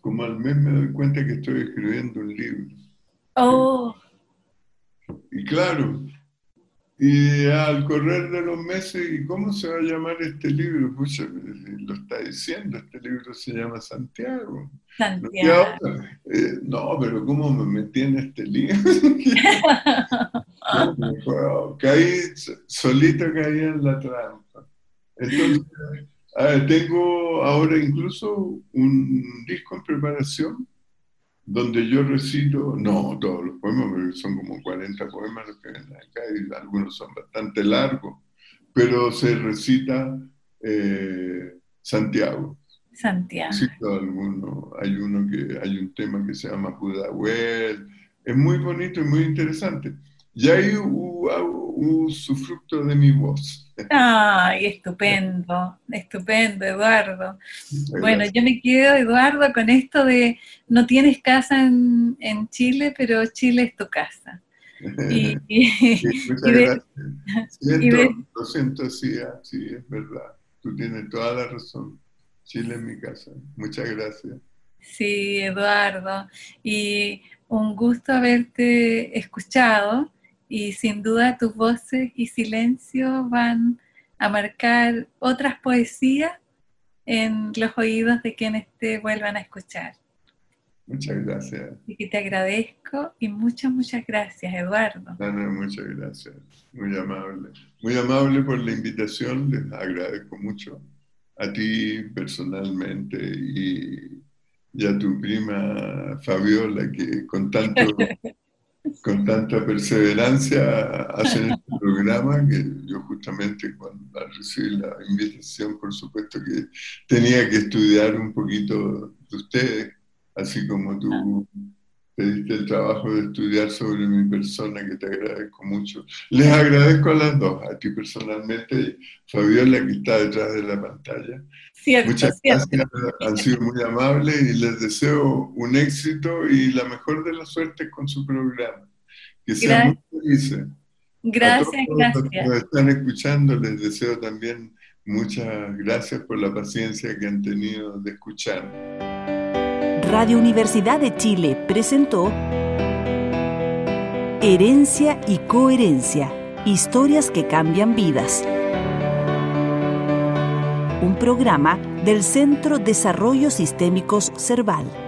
como al mes me doy cuenta que estoy escribiendo un libro. Oh. Y claro, y al correr de los meses, ¿y cómo se va a llamar este libro? Pues lo está diciendo, este libro se llama Santiago. Santiago. Eh, no, pero ¿cómo me metí en este libro? caí, solito caí en la trampa. Entonces, tengo ahora incluso un disco en preparación donde yo recito, no todos los poemas, son como 40 poemas los que ven acá y algunos son bastante largos, pero se recita eh, Santiago. Santiago. alguno, hay uno que hay un tema que se llama Pudahuel, es muy bonito y muy interesante. Y ahí hubo, su fruto de mi voz. Ay, estupendo, estupendo, Eduardo. Bueno, yo me quedo, Eduardo, con esto de no tienes casa en, Chile, pero Chile es tu casa. Y, muchas gracias. lo siento, sí, sí, es verdad. Tú tienes toda la razón. Chile es mi casa. Muchas gracias. Sí, Eduardo. Y un gusto haberte escuchado y sin duda tus voces y silencio van a marcar otras poesías en los oídos de quienes te vuelvan a escuchar. Muchas gracias. Y que te agradezco y muchas, muchas gracias, Eduardo. muchas gracias. Muy amable. Muy amable por la invitación. Les agradezco mucho a ti personalmente y, y a tu prima Fabiola que con tanto con tanta perseverancia hacen este programa que yo justamente cuando recibí la invitación, por supuesto que tenía que estudiar un poquito de ustedes, así como tú te diste el trabajo de estudiar sobre mi persona, que te agradezco mucho. Les agradezco a las dos, a ti personalmente, Fabiola, que está detrás de la pantalla. Muchas gracias, han sido muy amables y les deseo un éxito y la mejor de las suertes con su programa. Que sean muy felices. Gracias, gracias. Los que nos están escuchando, les deseo también muchas gracias por la paciencia que han tenido de escuchar. Radio Universidad de Chile presentó Herencia y Coherencia, historias que cambian vidas un programa del Centro Desarrollo Sistémicos Cerval.